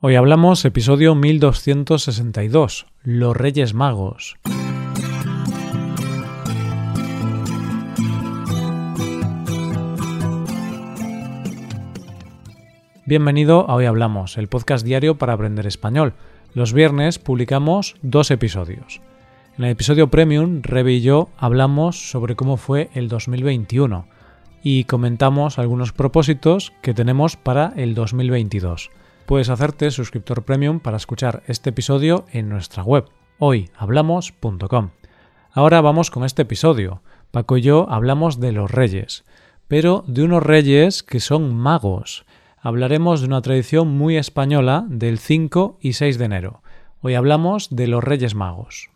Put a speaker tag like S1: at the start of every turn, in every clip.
S1: Hoy hablamos episodio 1262, Los Reyes Magos. Bienvenido a Hoy Hablamos, el podcast diario para aprender español. Los viernes publicamos dos episodios. En el episodio Premium, Rebe y yo hablamos sobre cómo fue el 2021 y comentamos algunos propósitos que tenemos para el 2022 puedes hacerte suscriptor premium para escuchar este episodio en nuestra web, hoyhablamos.com. Ahora vamos con este episodio. Paco y yo hablamos de los reyes, pero de unos reyes que son magos. Hablaremos de una tradición muy española del 5 y 6 de enero. Hoy hablamos de los Reyes Magos.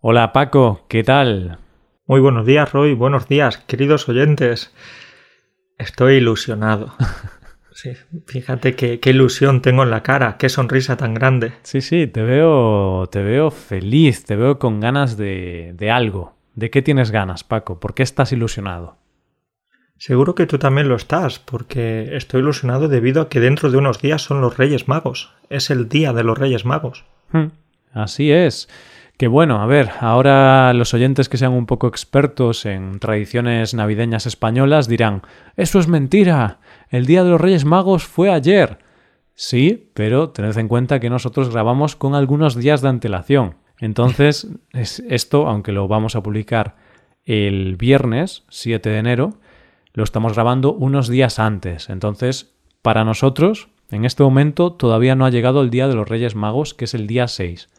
S1: Hola Paco, ¿qué tal?
S2: Muy buenos días, Roy. Buenos días, queridos oyentes. Estoy ilusionado. Sí, fíjate qué, qué, ilusión tengo en la cara, qué sonrisa tan grande.
S1: Sí, sí, te veo, te veo feliz, te veo con ganas de, de algo. ¿De qué tienes ganas, Paco? ¿Por qué estás ilusionado?
S2: Seguro que tú también lo estás, porque estoy ilusionado debido a que dentro de unos días son los Reyes Magos. Es el día de los Reyes Magos.
S1: Hmm, así es. Que bueno, a ver, ahora los oyentes que sean un poco expertos en tradiciones navideñas españolas dirán, eso es mentira, el Día de los Reyes Magos fue ayer. Sí, pero tened en cuenta que nosotros grabamos con algunos días de antelación. Entonces, es esto, aunque lo vamos a publicar el viernes 7 de enero, lo estamos grabando unos días antes. Entonces, para nosotros, en este momento todavía no ha llegado el Día de los Reyes Magos, que es el día 6.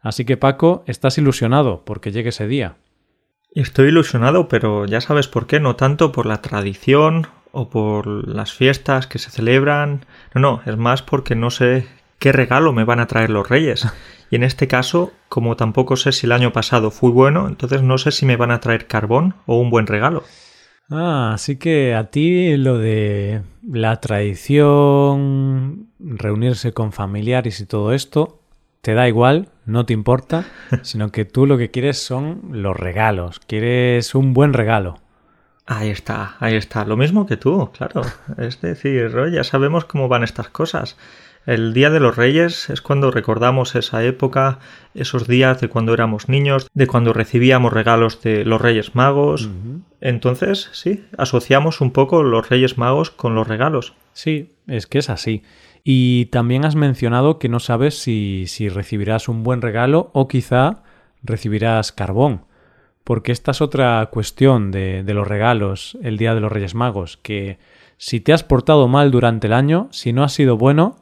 S1: Así que Paco, estás ilusionado porque llegue ese día.
S2: Estoy ilusionado, pero ya sabes por qué, no tanto por la tradición o por las fiestas que se celebran. No, no, es más porque no sé qué regalo me van a traer los reyes. Y en este caso, como tampoco sé si el año pasado fue bueno, entonces no sé si me van a traer carbón o un buen regalo.
S1: Ah, así que a ti lo de la tradición, reunirse con familiares y todo esto, te da igual, no te importa, sino que tú lo que quieres son los regalos, quieres un buen regalo.
S2: Ahí está, ahí está. Lo mismo que tú, claro. Es decir, ya sabemos cómo van estas cosas. El Día de los Reyes es cuando recordamos esa época, esos días de cuando éramos niños, de cuando recibíamos regalos de los Reyes Magos. Entonces, sí, asociamos un poco los Reyes Magos con los regalos.
S1: Sí, es que es así. Y también has mencionado que no sabes si, si recibirás un buen regalo o quizá recibirás carbón. Porque esta es otra cuestión de, de, los regalos el día de los Reyes Magos, que si te has portado mal durante el año, si no has sido bueno,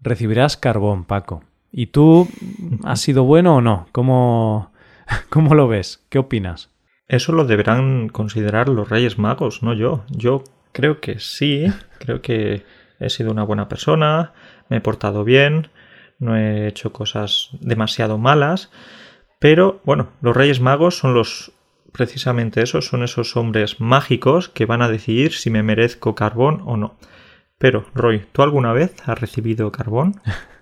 S1: recibirás carbón, Paco. ¿Y tú has sido bueno o no? ¿Cómo, cómo lo ves? ¿Qué opinas?
S2: Eso lo deberán considerar los Reyes Magos, no yo. Yo creo que sí, creo que he sido una buena persona, me he portado bien, no he hecho cosas demasiado malas pero bueno, los Reyes Magos son los precisamente esos, son esos hombres mágicos que van a decidir si me merezco carbón o no. Pero, Roy, ¿tú alguna vez has recibido carbón?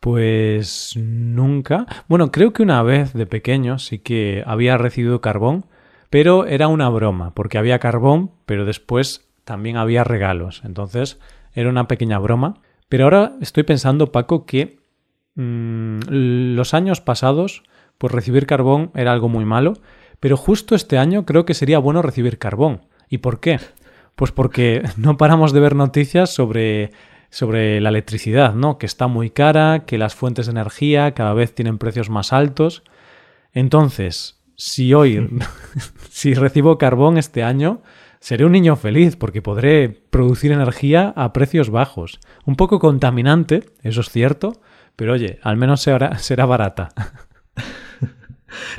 S1: Pues nunca. Bueno, creo que una vez de pequeño sí que había recibido carbón, pero era una broma, porque había carbón, pero después también había regalos. Entonces era una pequeña broma. Pero ahora estoy pensando, Paco, que mmm, los años pasados pues recibir carbón era algo muy malo, pero justo este año creo que sería bueno recibir carbón. ¿Y por qué? Pues porque no paramos de ver noticias sobre sobre la electricidad, ¿no? Que está muy cara, que las fuentes de energía cada vez tienen precios más altos. Entonces, si hoy, si recibo carbón este año, seré un niño feliz porque podré producir energía a precios bajos. Un poco contaminante, eso es cierto, pero oye, al menos será, será barata.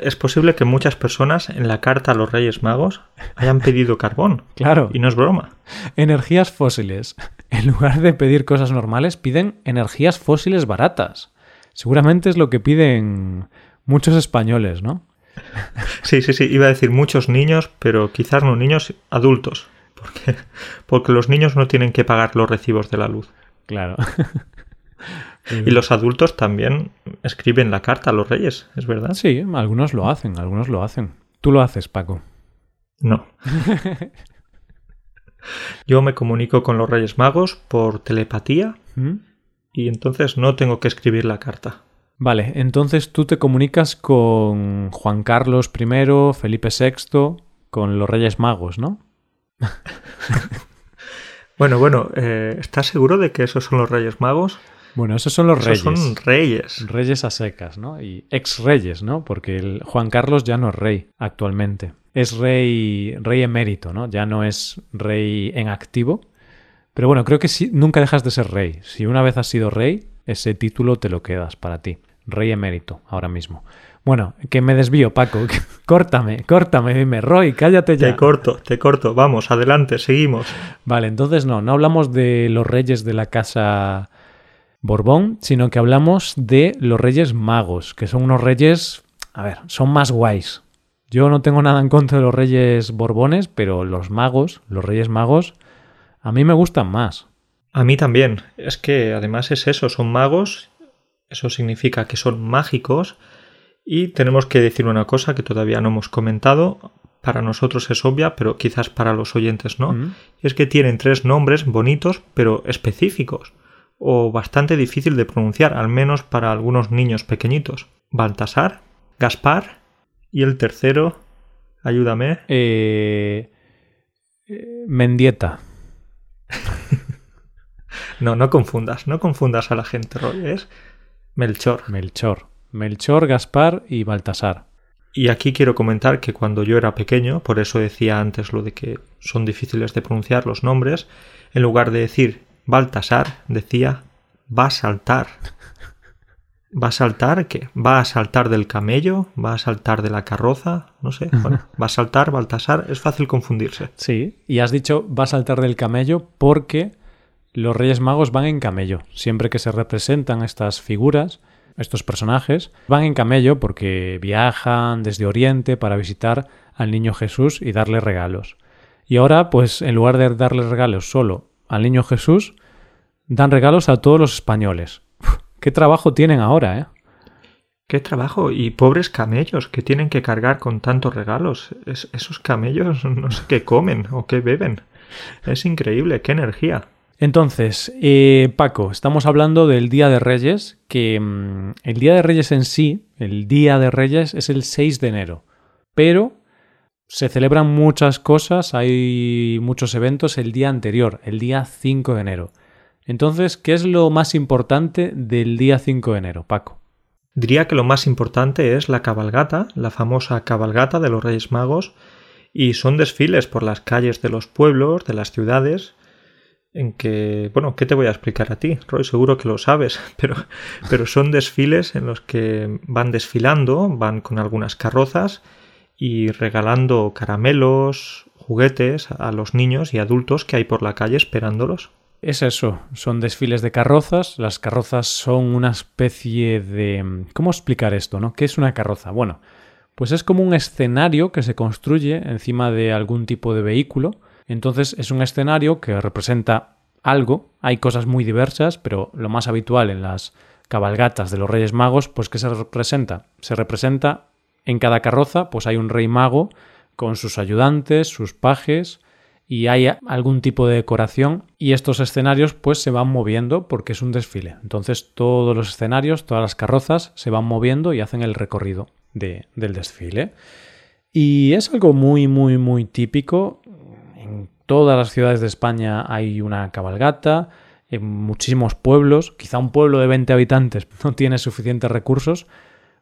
S2: Es posible que muchas personas en la carta a los Reyes Magos hayan pedido carbón.
S1: Claro.
S2: Y no es broma.
S1: Energías fósiles. En lugar de pedir cosas normales, piden energías fósiles baratas. Seguramente es lo que piden muchos españoles, ¿no?
S2: Sí, sí, sí. Iba a decir muchos niños, pero quizás no niños adultos. Porque, porque los niños no tienen que pagar los recibos de la luz.
S1: Claro.
S2: Y los adultos también escriben la carta a los reyes, ¿es verdad?
S1: Sí, algunos lo hacen, algunos lo hacen. ¿Tú lo haces, Paco?
S2: No. Yo me comunico con los Reyes Magos por telepatía. ¿Mm? y entonces no tengo que escribir la carta.
S1: Vale, entonces tú te comunicas con Juan Carlos I, Felipe VI, con los Reyes Magos, ¿no?
S2: bueno, bueno, eh, ¿estás seguro de que esos son los Reyes Magos?
S1: Bueno, esos son los
S2: esos
S1: reyes.
S2: son reyes.
S1: Reyes a secas, ¿no? Y ex reyes, ¿no? Porque el Juan Carlos ya no es rey actualmente. Es rey, rey emérito, ¿no? Ya no es rey en activo. Pero bueno, creo que sí, nunca dejas de ser rey. Si una vez has sido rey, ese título te lo quedas para ti. Rey emérito, ahora mismo. Bueno, que me desvío, Paco. córtame, córtame, dime, Roy, cállate ya.
S2: Te corto, te corto. Vamos, adelante, seguimos.
S1: Vale, entonces no, no hablamos de los reyes de la casa Borbón, sino que hablamos de los reyes magos, que son unos reyes, a ver, son más guays. Yo no tengo nada en contra de los reyes borbones, pero los magos, los reyes magos, a mí me gustan más.
S2: A mí también. Es que además es eso, son magos, eso significa que son mágicos y tenemos que decir una cosa que todavía no hemos comentado, para nosotros es obvia, pero quizás para los oyentes no,
S1: Mm.
S2: es que tienen tres nombres bonitos pero específicos o bastante difícil de pronunciar, al menos para algunos niños pequeñitos. Baltasar, Gaspar y el tercero, ayúdame,
S1: Eh, eh, Mendieta.
S2: no, no confundas, no confundas a la gente, Roy, es Melchor.
S1: Melchor. Melchor, Gaspar y Baltasar.
S2: Y aquí quiero comentar que cuando yo era pequeño, por eso decía antes lo de que son difíciles de pronunciar los nombres, en lugar de decir Baltasar, decía va a saltar. ¿Va a saltar qué? ¿Va a saltar del camello? ¿Va a saltar de la carroza? No sé. Bueno, va a saltar Baltasar, es fácil confundirse.
S1: Sí, y has dicho va a saltar del camello porque los Reyes Magos van en camello. Siempre que se representan estas figuras, estos personajes, van en camello porque viajan desde Oriente para visitar al niño Jesús y darle regalos. Y ahora, pues en lugar de darle regalos solo al niño Jesús, dan regalos a todos los españoles. Uf, ¿Qué trabajo tienen ahora, eh?
S2: ¡Qué trabajo! Y pobres camellos que tienen que cargar con tantos regalos. Es- esos camellos no sé qué comen o qué beben. Es increíble, qué energía.
S1: Entonces, eh, Paco, estamos hablando del Día de Reyes, que mm, el Día de Reyes en sí, el Día de Reyes es el 6 de enero, pero se celebran muchas cosas, hay muchos eventos el día anterior, el día 5 de enero. Entonces, ¿qué es lo más importante del día 5 de enero, Paco?
S2: Diría que lo más importante es la cabalgata, la famosa cabalgata de los Reyes Magos, y son desfiles por las calles de los pueblos, de las ciudades, en que, bueno, ¿qué te voy a explicar a ti? Roy, seguro que lo sabes, pero, pero son desfiles en los que van desfilando, van con algunas carrozas y regalando caramelos, juguetes a los niños y adultos que hay por la calle esperándolos.
S1: Es eso, son desfiles de carrozas. Las carrozas son una especie de... ¿Cómo explicar esto, no? ¿Qué es una carroza? Bueno, pues es como un escenario que se construye encima de algún tipo de vehículo. Entonces es un escenario que representa algo. Hay cosas muy diversas, pero lo más habitual en las cabalgatas de los Reyes Magos, pues ¿qué se representa? Se representa en cada carroza, pues hay un rey mago con sus ayudantes, sus pajes, y hay algún tipo de decoración y estos escenarios pues se van moviendo porque es un desfile. Entonces todos los escenarios, todas las carrozas se van moviendo y hacen el recorrido de- del desfile. Y es algo muy, muy, muy típico. En todas las ciudades de España hay una cabalgata, en muchísimos pueblos, quizá un pueblo de 20 habitantes no tiene suficientes recursos,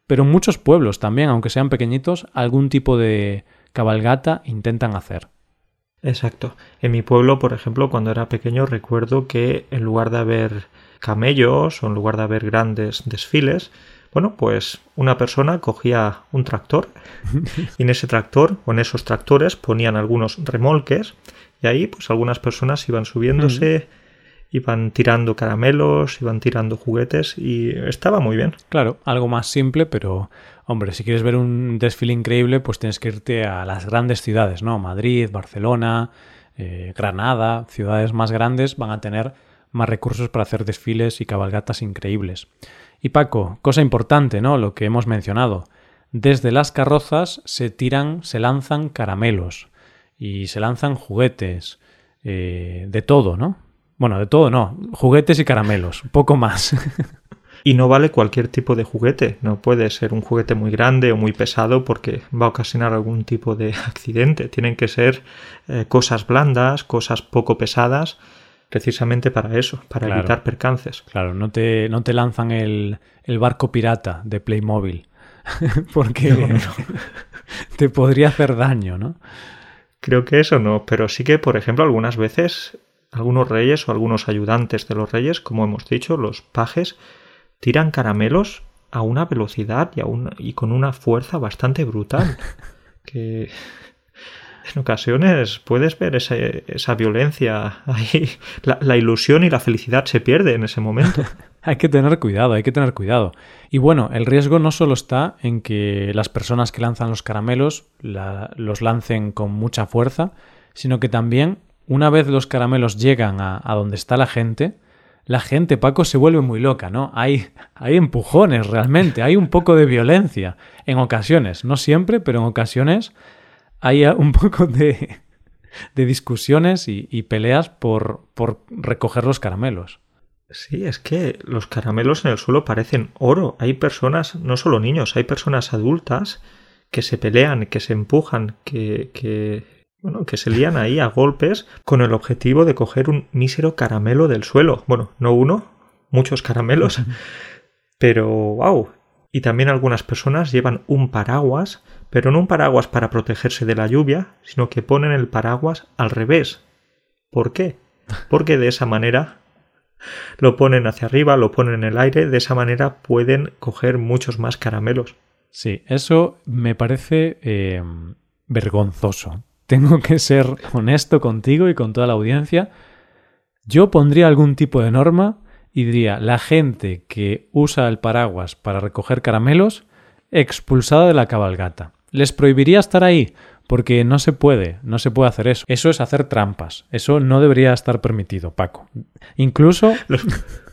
S1: pero en muchos pueblos también, aunque sean pequeñitos, algún tipo de cabalgata intentan hacer.
S2: Exacto. En mi pueblo, por ejemplo, cuando era pequeño, recuerdo que en lugar de haber camellos o en lugar de haber grandes desfiles, bueno, pues una persona cogía un tractor y en ese tractor o en esos tractores ponían algunos remolques y ahí pues algunas personas iban subiéndose, iban tirando caramelos, iban tirando juguetes y estaba muy bien.
S1: Claro, algo más simple, pero hombre, si quieres ver un desfile increíble, pues tienes que irte a las grandes ciudades, ¿no? Madrid, Barcelona, eh, Granada, ciudades más grandes van a tener más recursos para hacer desfiles y cabalgatas increíbles. Y Paco, cosa importante, ¿no? Lo que hemos mencionado. Desde las carrozas se tiran, se lanzan caramelos y se lanzan juguetes, eh, de todo, ¿no? Bueno, de todo no. Juguetes y caramelos. Poco más.
S2: Y no vale cualquier tipo de juguete. No puede ser un juguete muy grande o muy pesado porque va a ocasionar algún tipo de accidente. Tienen que ser eh, cosas blandas, cosas poco pesadas, precisamente para eso, para evitar percances.
S1: Claro, no te, no te lanzan el, el barco pirata de Playmobil. porque te podría hacer daño, ¿no?
S2: Creo que eso no, pero sí que, por ejemplo, algunas veces algunos reyes o algunos ayudantes de los reyes, como hemos dicho, los pajes, tiran caramelos a una velocidad y, a y con una fuerza bastante brutal. que en ocasiones puedes ver esa violencia ahí. La, la, ilusión y la felicidad se pierde en ese momento.
S1: hay que tener cuidado, hay que tener cuidado. Y bueno, el riesgo no solo está en que las personas que lanzan los caramelos los lancen con mucha fuerza, sino que también una vez los caramelos llegan a, donde está la gente, la gente, Paco, se vuelve muy loca, ¿no? Hay, hay empujones realmente, hay un poco de violencia en ocasiones, no siempre, pero en ocasiones hay un poco de, de discusiones y, y peleas por, por recoger los caramelos.
S2: Sí, es que los caramelos en el suelo parecen oro. Hay personas, no solo niños, hay personas adultas que se pelean, que se empujan, que, que bueno, que se lían ahí a golpes con el objetivo de coger un mísero caramelo del suelo. Bueno, no uno, muchos caramelos. Pero, wow. Y también algunas personas llevan un paraguas, pero no un paraguas para protegerse de la lluvia, sino que ponen el paraguas al revés. ¿Por qué? Porque de esa manera lo ponen hacia arriba, lo ponen en el aire, de esa manera pueden coger muchos más caramelos.
S1: Sí, eso me parece eh, vergonzoso tengo que ser honesto contigo y con toda la audiencia, yo pondría algún tipo de norma y diría, la gente que usa el paraguas para recoger caramelos, expulsada de la cabalgata. Les prohibiría estar ahí, porque no se puede, no se puede hacer eso. Eso es hacer trampas. Eso no debería estar permitido, Paco. Incluso...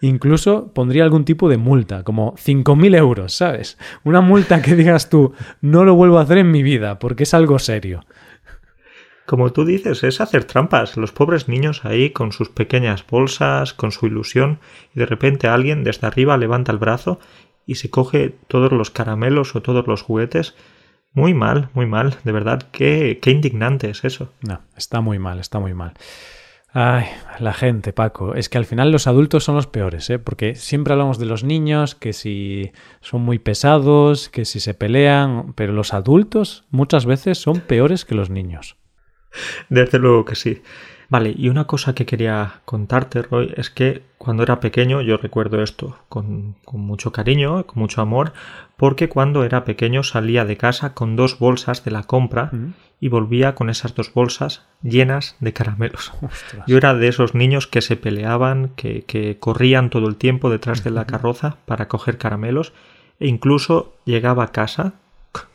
S1: Incluso pondría algún tipo de multa, como 5.000 euros, ¿sabes? Una multa que digas tú, no lo vuelvo a hacer en mi vida, porque es algo serio.
S2: Como tú dices, es hacer trampas. Los pobres niños ahí con sus pequeñas bolsas, con su ilusión, y de repente alguien desde arriba levanta el brazo y se coge todos los caramelos o todos los juguetes. Muy mal, muy mal. De verdad, qué, qué indignante es eso.
S1: No, está muy mal, está muy mal. Ay, la gente, Paco. Es que al final los adultos son los peores, ¿eh? Porque siempre hablamos de los niños, que si son muy pesados, que si se pelean, pero los adultos muchas veces son peores que los niños.
S2: Desde luego que sí. Vale, y una cosa que quería contarte, Roy, es que cuando era pequeño yo recuerdo esto con, con, mucho cariño, con mucho amor, porque cuando era pequeño salía de casa con dos bolsas de la compra y volvía con esas dos bolsas llenas de caramelos. Yo era de esos niños que se peleaban, que, que corrían todo el tiempo detrás de la carroza para coger caramelos e incluso llegaba a casa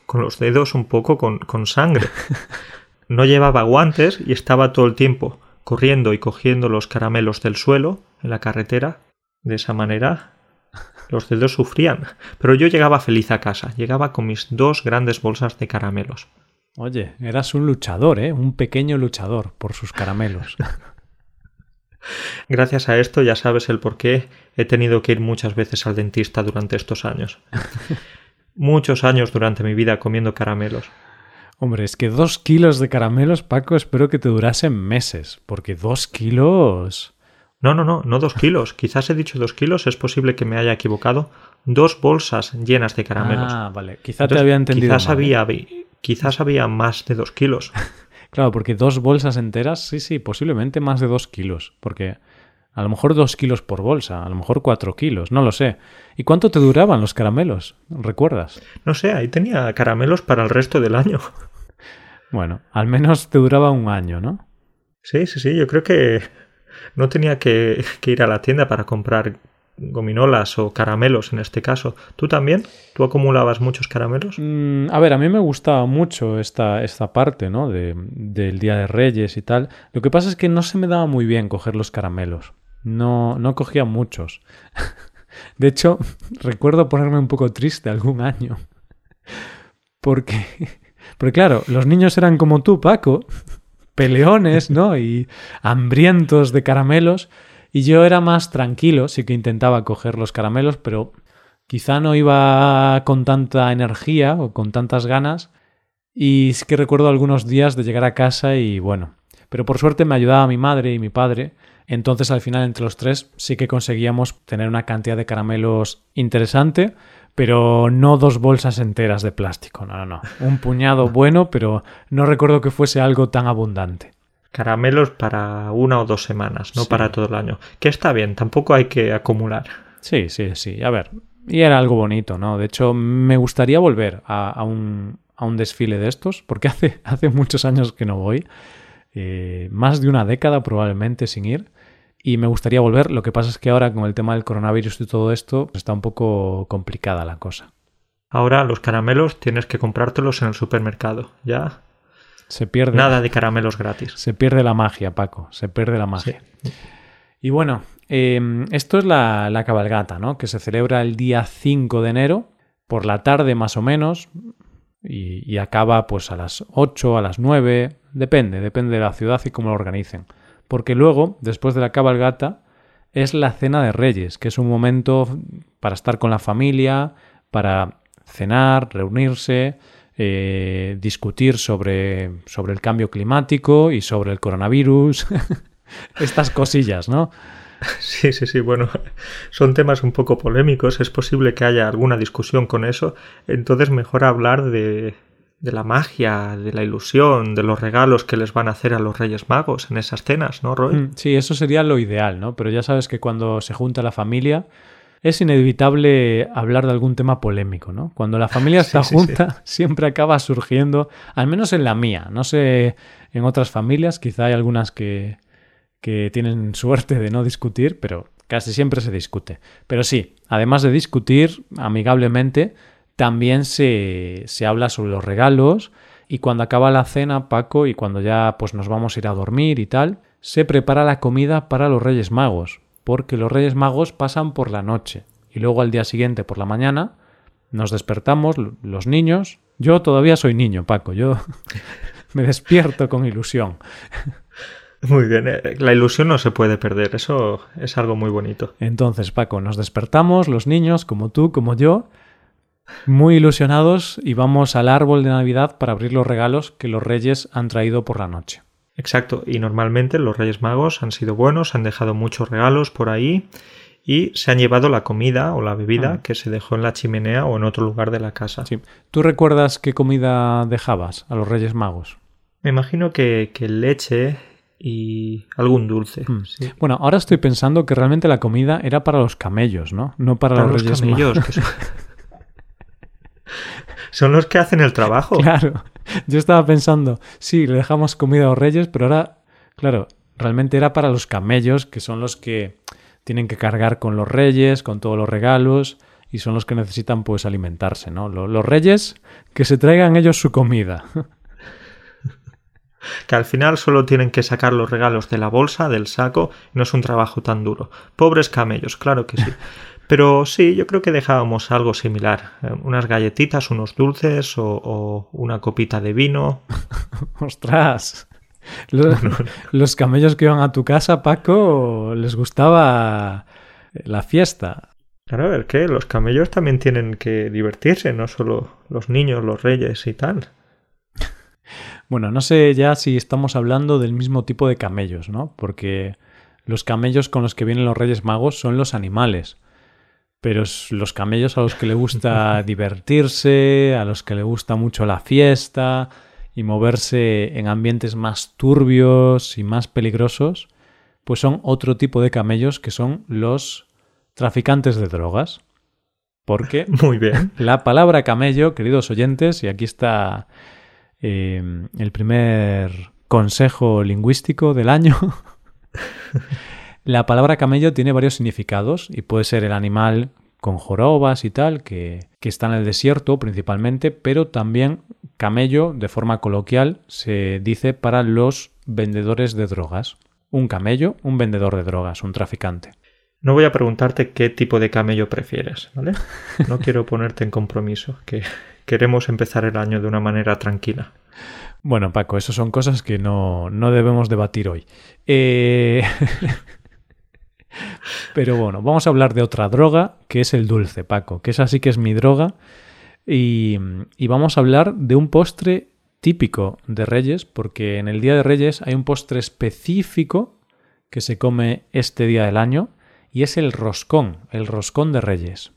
S2: con los dedos un poco con, con sangre. No llevaba guantes y estaba todo el tiempo corriendo y cogiendo los caramelos del suelo en la carretera. De esa manera los dedos sufrían. Pero yo llegaba feliz a casa, llegaba con mis dos grandes bolsas de caramelos.
S1: Oye, eras un luchador, ¿eh? Un pequeño luchador por sus caramelos.
S2: Gracias a esto ya sabes el por qué he tenido que ir muchas veces al dentista durante estos años. Muchos años durante mi vida comiendo caramelos.
S1: Hombre, es que dos kilos de caramelos, Paco, espero que te durasen meses, porque dos kilos...
S2: No, no, no, no dos kilos. Quizás he dicho dos kilos, es posible que me haya equivocado. Dos bolsas llenas de caramelos.
S1: Ah, vale. Quizás te había entendido.
S2: Quizás, había, ¿eh? quizás había más de dos kilos.
S1: claro, porque dos bolsas enteras, sí, sí, posiblemente más de dos kilos. Porque a lo mejor dos kilos por bolsa, a lo mejor cuatro kilos, no lo sé. ¿Y cuánto te duraban los caramelos? ¿Recuerdas?
S2: No sé, ahí tenía caramelos para el resto del año.
S1: Bueno, al menos te duraba un año, ¿no?
S2: Sí, sí, sí, yo creo que no tenía que, ir a la tienda para comprar gominolas o caramelos en este caso. ¿Tú también? ¿Tú acumulabas muchos caramelos?
S1: Mm, a ver, a mí me gustaba mucho esta, esta parte, ¿no? De, del Día de Reyes y tal. Lo que pasa es que no se me daba muy bien coger los caramelos. No, no cogía muchos. De hecho, recuerdo ponerme un poco triste algún año. Porque porque claro, los niños eran como tú, Paco, peleones, ¿no? Y hambrientos de caramelos. Y yo era más tranquilo, sí que intentaba coger los caramelos, pero quizá no iba con tanta energía o con tantas ganas. Y sí que recuerdo algunos días de llegar a casa y bueno. Pero por suerte me ayudaba mi madre y mi padre. Entonces al final entre los tres sí que conseguíamos tener una cantidad de caramelos interesante pero no dos bolsas enteras de plástico, no, no, no. Un puñado bueno, pero no recuerdo que fuese algo tan abundante.
S2: Caramelos para una o dos semanas, no para todo el año. Que está bien, tampoco hay que acumular.
S1: Sí, sí, sí. A ver, y era algo bonito, ¿no? De hecho, me gustaría volver a, un, a un, desfile de estos, porque hace, hace muchos años que no voy. Eh, más de una década probablemente sin ir y me gustaría volver. Lo que pasa es que ahora con el tema del coronavirus y todo esto está un poco complicada la cosa.
S2: Ahora los caramelos tienes que comprártelos en el supermercado, ¿ya?
S1: Se pierde.
S2: Nada de caramelos gratis.
S1: Se pierde la magia, Paco. Se pierde la magia. Y bueno, em, esto es la, cabalgata, ¿no? Que se celebra el día 5 de enero, por la tarde más o menos, y, y acaba pues a las 8, a las 9, depende, depende de la ciudad y cómo lo organicen porque luego, después de la cabalgata, es la cena de reyes, que es un momento para estar con la familia, para cenar, reunirse, eh, discutir sobre, sobre el cambio climático y sobre el coronavirus, estas cosillas, ¿no?
S2: Sí, sí, sí, bueno, son temas un poco polémicos, es posible que haya alguna discusión con eso, entonces mejor hablar de, de la magia, de la ilusión, de los regalos que les van a hacer a los Reyes Magos en esas cenas, ¿no, Roy? Mm,
S1: sí, eso sería lo ideal, ¿no? Pero ya sabes que cuando se junta la familia es inevitable hablar de algún tema polémico, ¿no? Cuando la familia está junta siempre acaba surgiendo, al menos en la mía, no sé en otras familias, quizá hay algunas que, que tienen suerte de no discutir, pero casi siempre se discute. Pero sí, además de discutir amigablemente, también se, se habla sobre los regalos y cuando acaba la cena, Paco, y cuando ya pues nos vamos a ir a dormir y tal, se prepara la comida para los Reyes Magos, porque los Reyes Magos pasan por la noche y luego al día siguiente por la mañana nos despertamos los niños. Yo todavía soy niño, Paco, yo me despierto con ilusión.
S2: Muy bien, eh, la ilusión no se puede perder, eso es algo muy bonito.
S1: Entonces, Paco, nos despertamos los niños, como tú, como yo, muy ilusionados y vamos al árbol de Navidad para abrir los regalos que los reyes han traído por la noche.
S2: Exacto, y normalmente los Reyes Magos han sido buenos, han dejado muchos regalos por ahí y se han llevado la comida o la bebida ah. que se dejó en la chimenea o en otro lugar de la casa.
S1: Sí. ¿Tú recuerdas qué comida dejabas a los Reyes Magos?
S2: Me imagino que, leche y algún dulce. Mm.
S1: Bueno, ahora estoy pensando que realmente la comida era para los camellos, ¿no? No para, los, Reyes Magos.
S2: Son los que hacen el trabajo.
S1: Claro. Yo estaba pensando, sí, le dejamos comida a los reyes, pero ahora, claro, realmente era para los camellos, que son los que tienen que cargar con los reyes, con todos los regalos, y son los que necesitan pues alimentarse, ¿no? Los reyes, que se traigan ellos su comida.
S2: que al final solo tienen que sacar los regalos de la bolsa, del saco, no es un trabajo tan duro. Pobres camellos, claro que sí. Pero sí, yo creo que dejábamos algo similar. Eh, unas galletitas, unos dulces o, una copita de vino.
S1: ¡Ostras! Los, camellos que iban a tu casa, Paco, les gustaba la fiesta.
S2: Claro, a ver, que los camellos también tienen que divertirse, no solo los niños, los reyes y tal.
S1: Bueno, no sé ya si estamos hablando del mismo tipo de camellos, ¿no? Porque los camellos con los que vienen los reyes magos son los animales pero los camellos a los que le gusta divertirse, a los que le gusta mucho la fiesta y moverse en ambientes más turbios y más peligrosos, pues son otro tipo de camellos que son los traficantes de drogas. Porque
S2: Muy bien.
S1: la palabra camello, queridos oyentes, y aquí está eh, el primer consejo lingüístico del año. La palabra camello tiene varios significados y puede ser el animal con jorobas y tal, que, que, está en el desierto principalmente, pero también camello, de forma coloquial, se dice para los vendedores de drogas. Un camello, un vendedor de drogas, un traficante.
S2: No voy a preguntarte qué tipo de camello prefieres, ¿vale? No quiero ponerte en compromiso, que queremos empezar el año de una manera tranquila.
S1: Bueno, Paco, eso son cosas que no, no debemos debatir hoy. Eh... Pero bueno, vamos a hablar de otra droga, que es el dulce, Paco, que esa sí que es mi droga. Y, y vamos a hablar de un postre típico de Reyes, porque en el Día de Reyes hay un postre específico que se come este día del año, y es el roscón, el roscón de Reyes.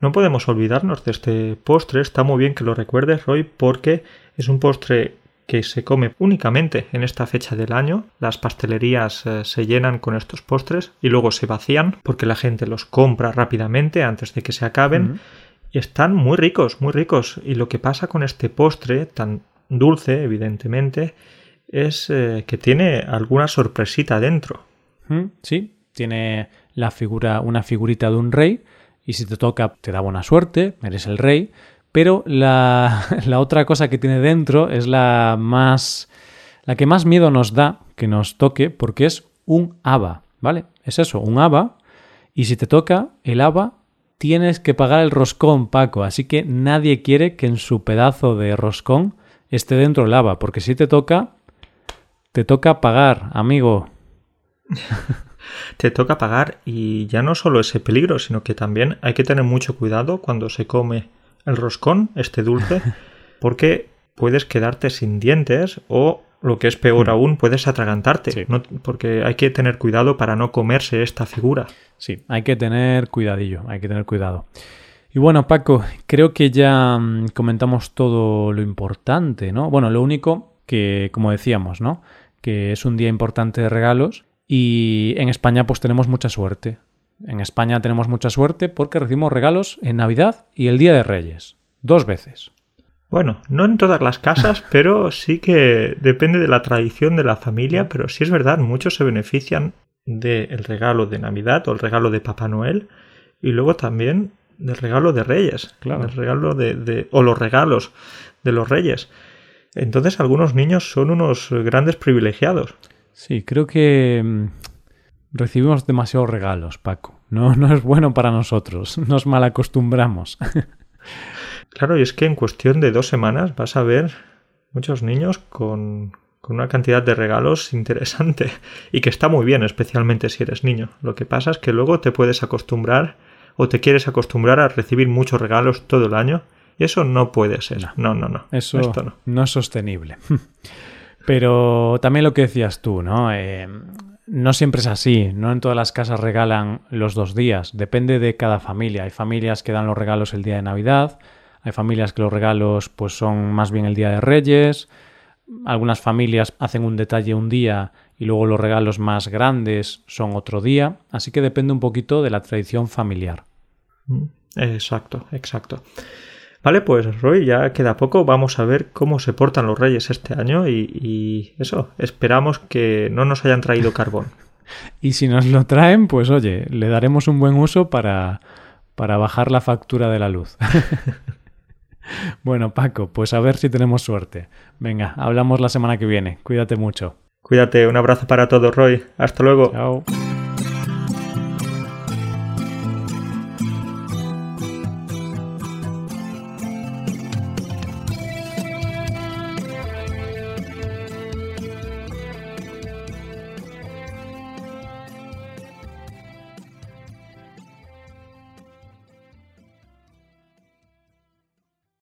S2: No podemos olvidarnos de este postre, está muy bien que lo recuerdes, Roy, porque es un postre que se come únicamente en esta fecha del año. Las pastelerías eh, se llenan con estos postres y luego se vacían porque la gente los compra rápidamente antes de que se acaben. Y están muy ricos, muy ricos. Y lo que pasa con este postre, tan dulce, evidentemente, es eh, que tiene alguna sorpresita dentro.
S1: Sí, tiene la figura, una figurita de un rey. Y si te toca, te da buena suerte, eres el rey pero la, otra cosa que tiene dentro es la más. la que más miedo nos da que nos toque, porque es un haba, ¿vale? Es eso, un haba. Y si te toca el haba, tienes que pagar el roscón, Paco. Así que nadie quiere que en su pedazo de roscón esté dentro el haba, porque si te toca, te toca pagar, amigo.
S2: te toca pagar y ya no solo ese peligro, sino que también hay que tener mucho cuidado cuando se come el roscón, este dulce, porque puedes quedarte sin dientes o lo que es peor hmm. aún, puedes atragantarte, porque hay que tener cuidado para no comerse esta figura.
S1: Sí, hay que tener cuidadillo, hay que tener cuidado. Y bueno, Paco, creo que ya mm, comentamos todo lo importante, ¿no? Bueno, lo único que, como decíamos, ¿no? Que es un día importante de regalos y en España pues tenemos mucha suerte. En España tenemos mucha suerte porque recibimos regalos en Navidad y el Día de Reyes. Dos veces.
S2: Bueno, no en todas las casas, pero sí que depende de la tradición de la familia, pero sí es verdad, muchos se benefician del regalo de Navidad o el regalo de Papá Noel y luego también del regalo de Reyes, claro. el regalo de, de, o los regalos de los Reyes. Entonces algunos niños son unos grandes privilegiados.
S1: Sí, creo que mm, Recibimos demasiados regalos, Paco. No, no es bueno para nosotros. Nos malacostumbramos.
S2: claro, y es que en cuestión de dos semanas vas a ver muchos niños con, con una cantidad de regalos interesante y que está muy bien, especialmente si eres niño. Lo que pasa es que luego te puedes acostumbrar o te quieres acostumbrar a recibir muchos regalos todo el año y eso no puede ser. No, no, no.
S1: Eso no. no. es sostenible. Pero también lo que decías tú, ¿no? Eh, no siempre es así, no en todas las casas regalan los dos días, depende de cada familia. Hay familias que dan los regalos el día de Navidad, hay familias que los regalos pues son más bien el día de Reyes, algunas familias hacen un detalle un día y luego los regalos más grandes son otro día, así que depende un poquito de la tradición familiar.
S2: Mm, exacto, exacto. Vale, pues Roy, ya queda poco. Vamos a ver cómo se portan los reyes este año y, eso, esperamos que no nos hayan traído carbón.
S1: y si nos lo traen, pues oye, le daremos un buen uso para, para bajar la factura de la luz. bueno, Paco, pues a ver si tenemos suerte. Venga, hablamos la semana que viene. Cuídate mucho.
S2: Cuídate, un abrazo para todos, Roy. Hasta luego.
S1: Chao.